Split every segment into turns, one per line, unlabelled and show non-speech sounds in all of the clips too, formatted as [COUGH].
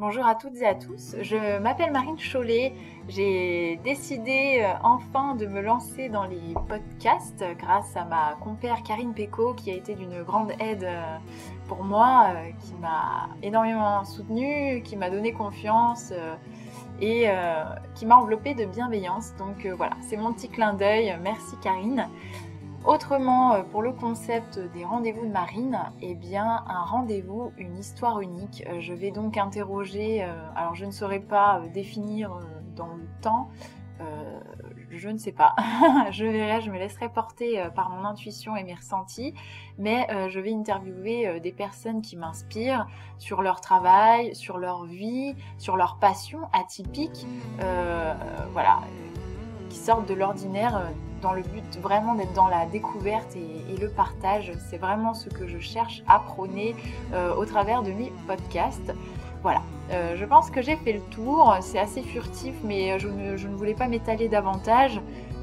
Bonjour à toutes et à tous, je m'appelle Marine Chollet. J'ai décidé euh, enfin de me lancer dans les podcasts grâce à ma compère Karine Péco qui a été d'une grande aide euh, pour moi, euh, qui m'a énormément soutenue, qui m'a donné confiance et qui m'a enveloppée de bienveillance. Donc voilà, c'est mon petit clin d'œil. Merci Karine. Autrement, euh, pour le concept des rendez-vous de Marine, eh bien, un rendez-vous, une histoire unique. Euh, je vais donc interroger, euh, alors je ne saurais pas définir dans le temps, je ne sais pas, [LAUGHS] je verrai, je me laisserai porter par mon intuition et mes ressentis, mais je vais interviewer des personnes qui m'inspirent sur leur travail, sur leur vie, sur leur passion atypique, voilà, qui sortent de l'ordinaire dans le but vraiment d'être dans la découverte et, le partage. C'est vraiment ce que je cherche à prôner euh, au travers de mes podcasts. Voilà, euh, je pense que j'ai fait le tour. C'est assez furtif, mais euh, je ne, voulais pas m'étaler davantage.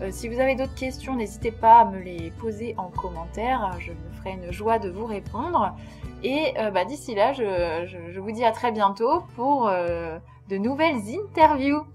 si vous avez d'autres questions, n'hésitez pas à me les poser en commentaire. Je me ferai une joie de vous répondre. Et bah, d'ici là, je vous dis à très bientôt pour de nouvelles interviews.